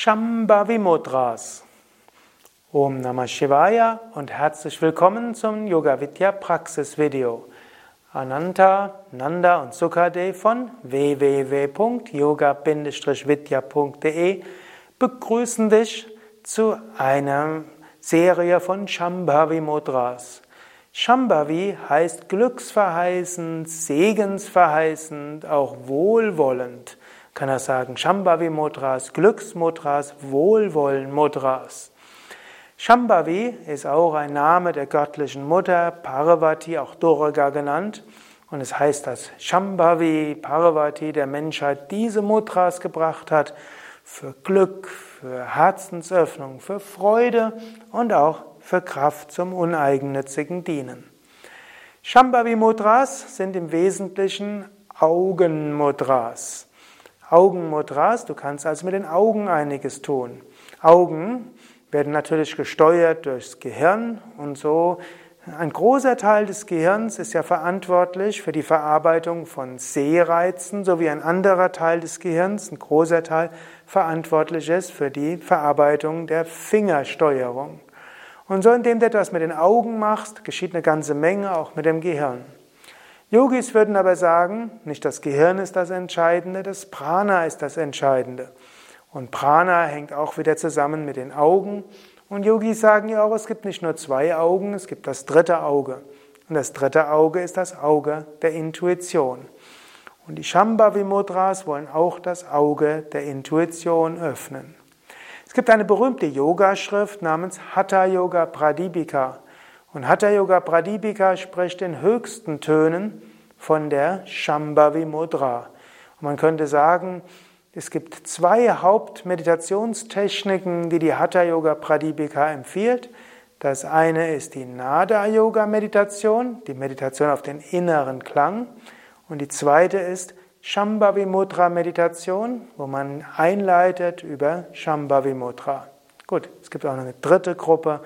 Shambhavi Mudras. Om Namah Shivaya und herzlich willkommen zum Yoga Vidya Praxis Video. Ananta, Nanda und Sukadev von www.yoga-vidya.de begrüßen dich zu einer Serie von Shambhavi Mudras. Shambhavi heißt glücksverheißend, segensverheißend, auch wohlwollend kann er sagen, Shambhavi Mudras, Glücksmudras, Wohlwollen Mudras. Shambhavi ist auch ein Name der göttlichen Mutter, Parvati, auch Durga genannt. Und es heißt, dass Shambhavi, Parvati der Menschheit diese Mudras gebracht hat für Glück, für Herzensöffnung, für Freude und auch für Kraft zum uneigennützigen Dienen. Shambhavi Mudras sind im Wesentlichen Augenmudras. Augenmudras, du kannst also mit den Augen einiges tun. Augen werden natürlich gesteuert durchs Gehirn und so. Ein großer Teil des Gehirns ist ja verantwortlich für die Verarbeitung von Sehreizen, so wie ein anderer Teil des Gehirns, ein großer Teil, verantwortlich ist für die Verarbeitung der Fingersteuerung. Und so, indem du etwas mit den Augen machst, geschieht eine ganze Menge auch mit dem Gehirn. Yogis würden aber sagen, nicht das Gehirn ist das Entscheidende, das Prana ist das Entscheidende. Und Prana hängt auch wieder zusammen mit den Augen. Und Yogis sagen ja auch, es gibt nicht nur zwei Augen, es gibt das dritte Auge. Und das dritte Auge ist das Auge der Intuition. Und die Shambhavi Mudras wollen auch das Auge der Intuition öffnen. Es gibt eine berühmte Yogaschrift namens Hatha Yoga Pradipika. Und Hatha Yoga Pradipika spricht in höchsten Tönen von der Shambhavi Mudra. Und man könnte sagen, es gibt zwei Hauptmeditationstechniken, die die Hatha Yoga Pradipika empfiehlt. Das eine ist die Nada Yoga Meditation, die Meditation auf den inneren Klang. Und die zweite ist Shambhavi Mudra Meditation, wo man einleitet über Shambhavi Mudra. Gut, es gibt auch noch eine dritte Gruppe,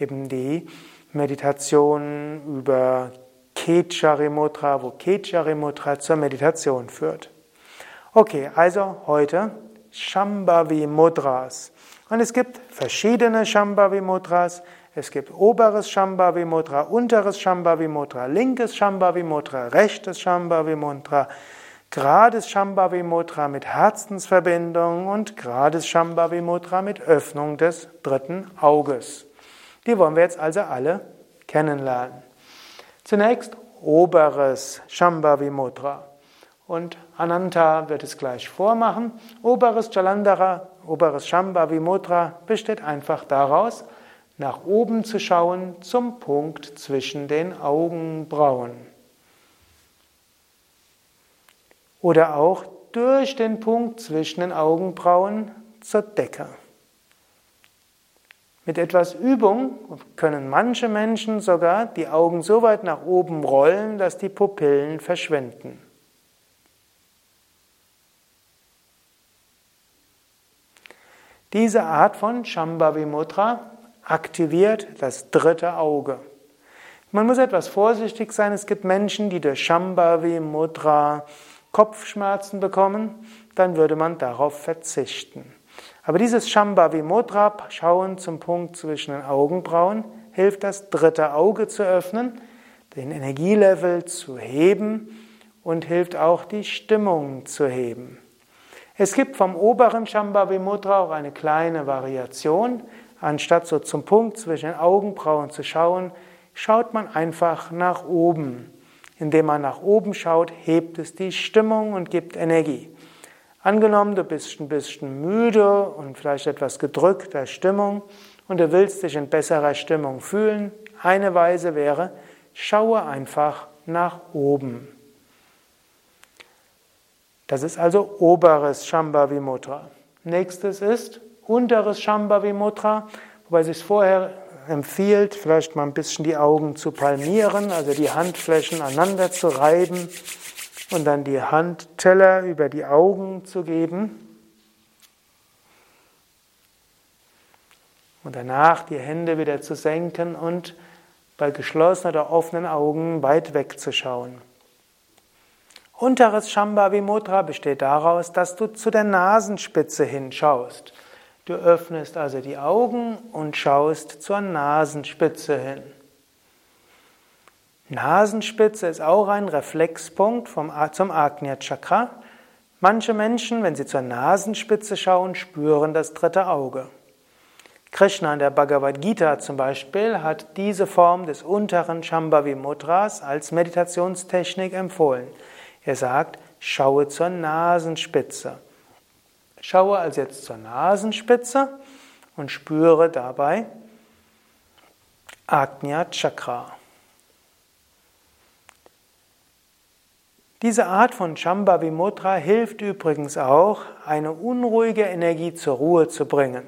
eben die Meditation über Kechari Mudra, wo Kechari Mudra zur Meditation führt. Okay, also heute Shambhavi Mudras. Und es gibt verschiedene Shambhavi Mudras. Es gibt oberes Shambhavi Mudra, unteres Shambhavi Mudra, linkes Shambhavi Mudra, rechtes Shambhavi Mudra, gerades Shambhavi Mudra mit Herzensverbindung und gerades Shambhavi Mudra mit Öffnung des dritten Auges. Die wollen wir jetzt also alle kennenlernen. Zunächst oberes Shambhavi Mudra. Und Ananta wird es gleich vormachen. Oberes Jalandhara, oberes Shambhavi Mudra besteht einfach daraus, nach oben zu schauen zum Punkt zwischen den Augenbrauen. Oder auch durch den Punkt zwischen den Augenbrauen zur Decke. Mit etwas Übung können manche Menschen sogar die Augen so weit nach oben rollen, dass die Pupillen verschwinden. Diese Art von Shambhavi Mudra aktiviert das dritte Auge. Man muss etwas vorsichtig sein. Es gibt Menschen, die durch Shambhavi Mudra Kopfschmerzen bekommen. Dann würde man darauf verzichten. Aber dieses Shambhavi Mudra, Schauen zum Punkt zwischen den Augenbrauen, hilft das dritte Auge zu öffnen, den Energielevel zu heben und hilft auch die Stimmung zu heben. Es gibt vom oberen Shambhavi Mudra auch eine kleine Variation. Anstatt so zum Punkt zwischen den Augenbrauen zu schauen, schaut man einfach nach oben. Indem man nach oben schaut, hebt es die Stimmung und gibt Energie. Angenommen, du bist ein bisschen müde und vielleicht etwas gedrückter Stimmung und du willst dich in besserer Stimmung fühlen. Eine Weise wäre, schaue einfach nach oben. Das ist also oberes Shambhavi Mudra. Nächstes ist unteres Shambhavi Mudra, wobei es sich vorher empfiehlt, vielleicht mal ein bisschen die Augen zu palmieren, also die Handflächen aneinander zu reiben und dann die Handteller über die Augen zu geben. Und danach die Hände wieder zu senken und bei geschlossenen oder offenen Augen weit wegzuschauen. Unteres Shambhavi Mudra besteht daraus, dass du zu der Nasenspitze hinschaust. Du öffnest also die Augen und schaust zur Nasenspitze hin. Nasenspitze ist auch ein Reflexpunkt vom, zum Agnya Chakra. Manche Menschen, wenn sie zur Nasenspitze schauen, spüren das dritte Auge. Krishna in der Bhagavad Gita zum Beispiel hat diese Form des unteren Shambhavi Mudras als Meditationstechnik empfohlen. Er sagt, schaue zur Nasenspitze. Schaue also jetzt zur Nasenspitze und spüre dabei Agnya Chakra. Diese Art von Shambhavi Mudra hilft übrigens auch, eine unruhige Energie zur Ruhe zu bringen.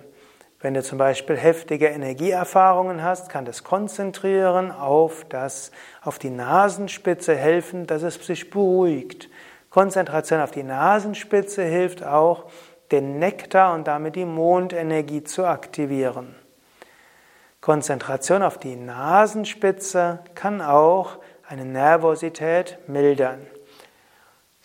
Wenn du zum Beispiel heftige Energieerfahrungen hast, kann das Konzentrieren auf, das, auf die Nasenspitze helfen, dass es sich beruhigt. Konzentration auf die Nasenspitze hilft auch, den Nektar und damit die Mondenergie zu aktivieren. Konzentration auf die Nasenspitze kann auch eine Nervosität mildern.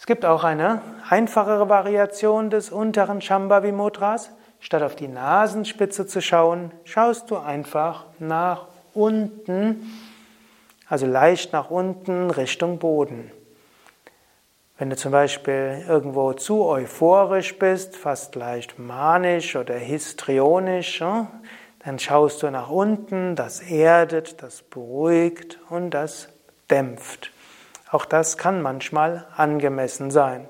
Es gibt auch eine einfachere Variation des unteren Shambhavi Mudras. Statt auf die Nasenspitze zu schauen, schaust du einfach nach unten, also leicht nach unten Richtung Boden. Wenn du zum Beispiel irgendwo zu euphorisch bist, fast leicht manisch oder histrionisch, dann schaust du nach unten, das erdet, das beruhigt und das dämpft. Auch das kann manchmal angemessen sein.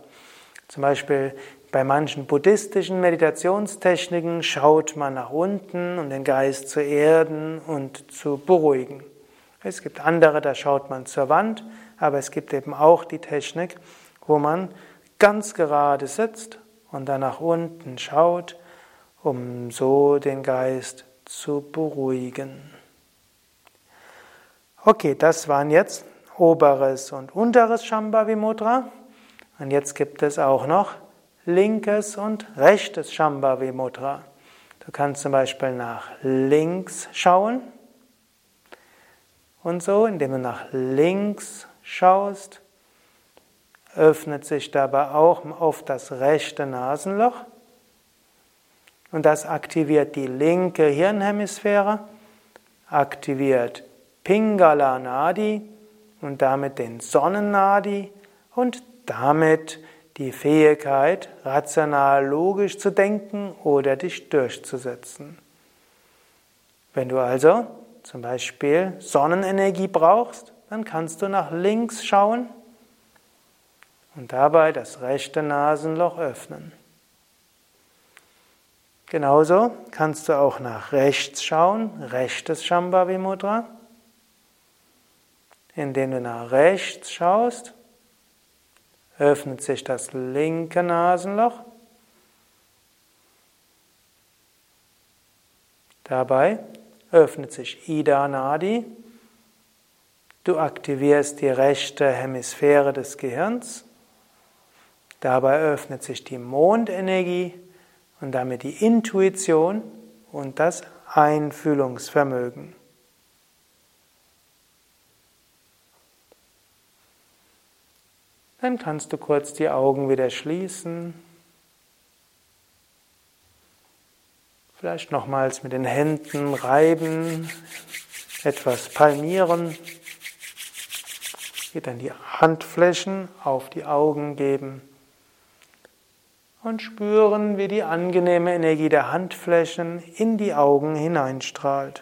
Zum Beispiel bei manchen buddhistischen Meditationstechniken schaut man nach unten, um den Geist zu erden und zu beruhigen. Es gibt andere, da schaut man zur Wand, aber es gibt eben auch die Technik, wo man ganz gerade sitzt und dann nach unten schaut, um so den Geist zu beruhigen. Okay, das waren jetzt oberes und unteres Shambhavi Mudra. Und jetzt gibt es auch noch linkes und rechtes Shambhavi Mudra. Du kannst zum Beispiel nach links schauen. Und so, indem du nach links schaust, öffnet sich dabei auch oft das rechte Nasenloch. Und das aktiviert die linke Hirnhemisphäre, aktiviert Pingala Nadi, und damit den Sonnennadi und damit die Fähigkeit, rational logisch zu denken oder dich durchzusetzen. Wenn du also zum Beispiel Sonnenenergie brauchst, dann kannst du nach links schauen und dabei das rechte Nasenloch öffnen. Genauso kannst du auch nach rechts schauen, rechtes Shambhavi Mudra indem du nach rechts schaust, öffnet sich das linke Nasenloch. Dabei öffnet sich Ida Nadi. Du aktivierst die rechte Hemisphäre des Gehirns. Dabei öffnet sich die Mondenergie und damit die Intuition und das Einfühlungsvermögen. Dann kannst du kurz die Augen wieder schließen. Vielleicht nochmals mit den Händen reiben, etwas palmieren. Hier dann die Handflächen auf die Augen geben und spüren, wie die angenehme Energie der Handflächen in die Augen hineinstrahlt.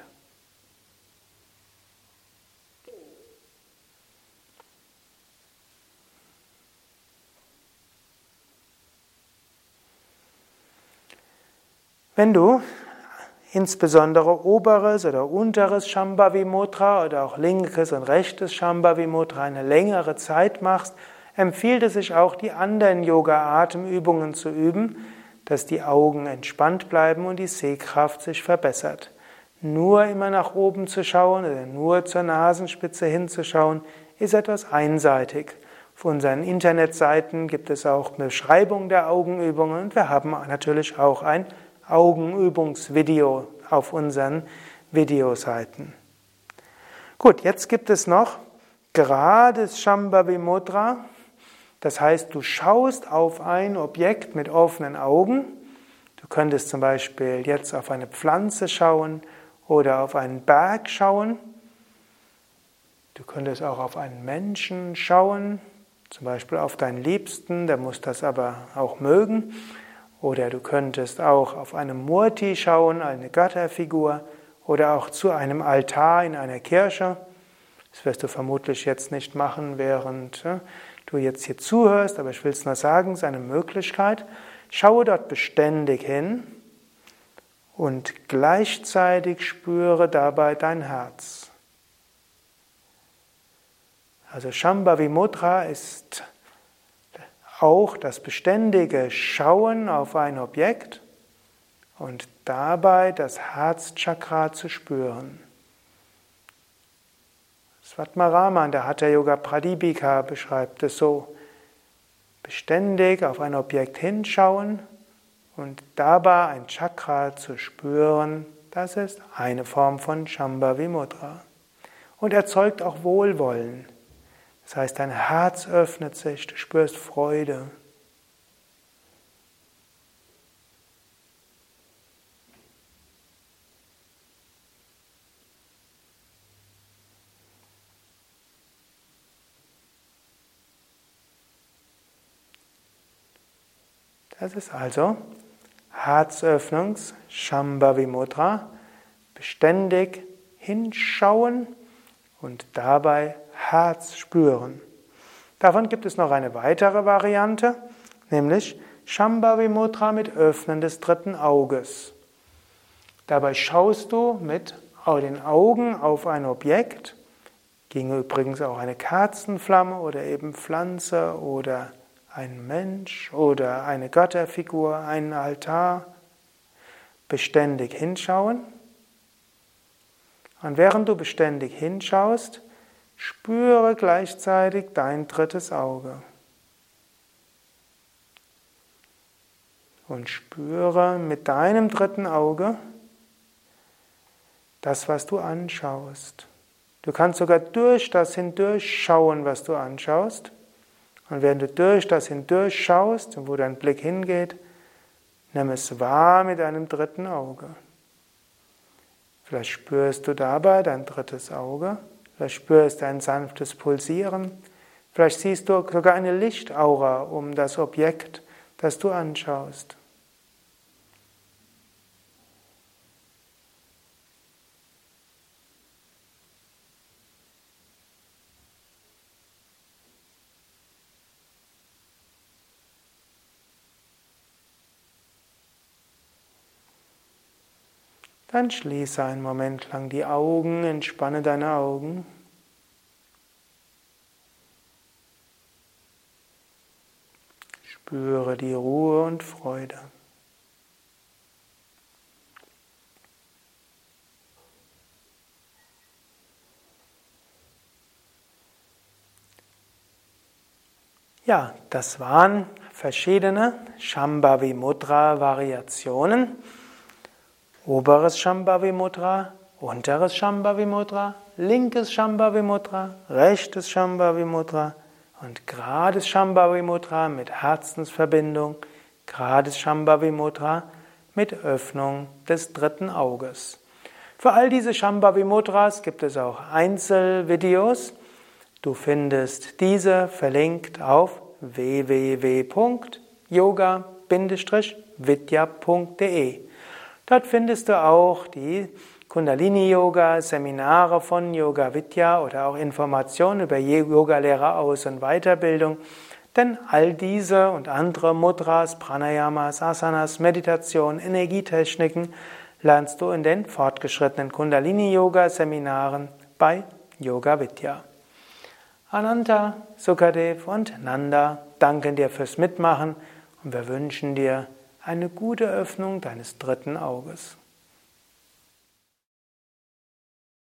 Wenn du insbesondere oberes oder unteres Shambhavi Mudra oder auch linkes und rechtes Shambhavi Mudra eine längere Zeit machst, empfiehlt es sich auch, die anderen Yoga-Atemübungen zu üben, dass die Augen entspannt bleiben und die Sehkraft sich verbessert. Nur immer nach oben zu schauen oder nur zur Nasenspitze hinzuschauen, ist etwas einseitig. Auf unseren Internetseiten gibt es auch Beschreibung der Augenübungen und wir haben natürlich auch ein Augenübungsvideo auf unseren Videoseiten. Gut, jetzt gibt es noch gerades Shambhavi Mudra. Das heißt, du schaust auf ein Objekt mit offenen Augen. Du könntest zum Beispiel jetzt auf eine Pflanze schauen oder auf einen Berg schauen. Du könntest auch auf einen Menschen schauen, zum Beispiel auf deinen Liebsten, der muss das aber auch mögen. Oder du könntest auch auf eine Murti schauen, eine Götterfigur, oder auch zu einem Altar in einer Kirche. Das wirst du vermutlich jetzt nicht machen, während äh, du jetzt hier zuhörst, aber ich will es nur sagen, es ist eine Möglichkeit. Schaue dort beständig hin und gleichzeitig spüre dabei dein Herz. Also Shambhavi Mudra ist auch das beständige Schauen auf ein Objekt und dabei das Herzchakra zu spüren. Svatmaraman, der Hatha Yoga Pradipika, beschreibt es so: beständig auf ein Objekt hinschauen und dabei ein Chakra zu spüren, das ist eine Form von Shambhavi Mudra und erzeugt auch Wohlwollen. Das heißt, dein Herz öffnet sich, du spürst Freude. Das ist also Herzöffnungs Shambhavi Mudra, beständig hinschauen und dabei Herz spüren. Davon gibt es noch eine weitere Variante, nämlich Shambhavi Mudra mit Öffnen des dritten Auges. Dabei schaust du mit den Augen auf ein Objekt, ginge übrigens auch eine Kerzenflamme oder eben Pflanze oder ein Mensch oder eine Götterfigur, ein Altar, beständig hinschauen. Und während du beständig hinschaust, spüre gleichzeitig dein drittes Auge. Und spüre mit deinem dritten Auge das, was du anschaust. Du kannst sogar durch das hindurchschauen, was du anschaust. Und während du durch das hindurch schaust und wo dein Blick hingeht, nimm es wahr mit deinem dritten Auge. Vielleicht spürst du dabei dein drittes Auge, vielleicht spürst du ein sanftes Pulsieren, vielleicht siehst du sogar eine Lichtaura um das Objekt, das du anschaust. Dann schließe einen Moment lang die Augen, entspanne deine Augen. Spüre die Ruhe und Freude. Ja, das waren verschiedene Shambhavi Mudra Variationen. Oberes Shambhavi Mudra, unteres Shambhavi Mudra, linkes Shambhavi Mudra, rechtes Shambhavi Mudra und gerades Shambhavi Mudra mit Herzensverbindung, gerades Shambhavi Mudra mit Öffnung des dritten Auges. Für all diese Shambhavi Mudras gibt es auch Einzelvideos. Du findest diese verlinkt auf www.yoga-vidya.de. Dort findest du auch die Kundalini-Yoga, Seminare von Yoga Vidya oder auch Informationen über Yogalehrer Aus- und Weiterbildung. Denn all diese und andere Mudras, Pranayamas, Asanas, Meditation, Energietechniken lernst du in den fortgeschrittenen Kundalini-Yoga-Seminaren bei Yoga Vidya. Ananta, Sukadev und Nanda danken dir fürs Mitmachen und wir wünschen dir eine gute Öffnung deines dritten Auges.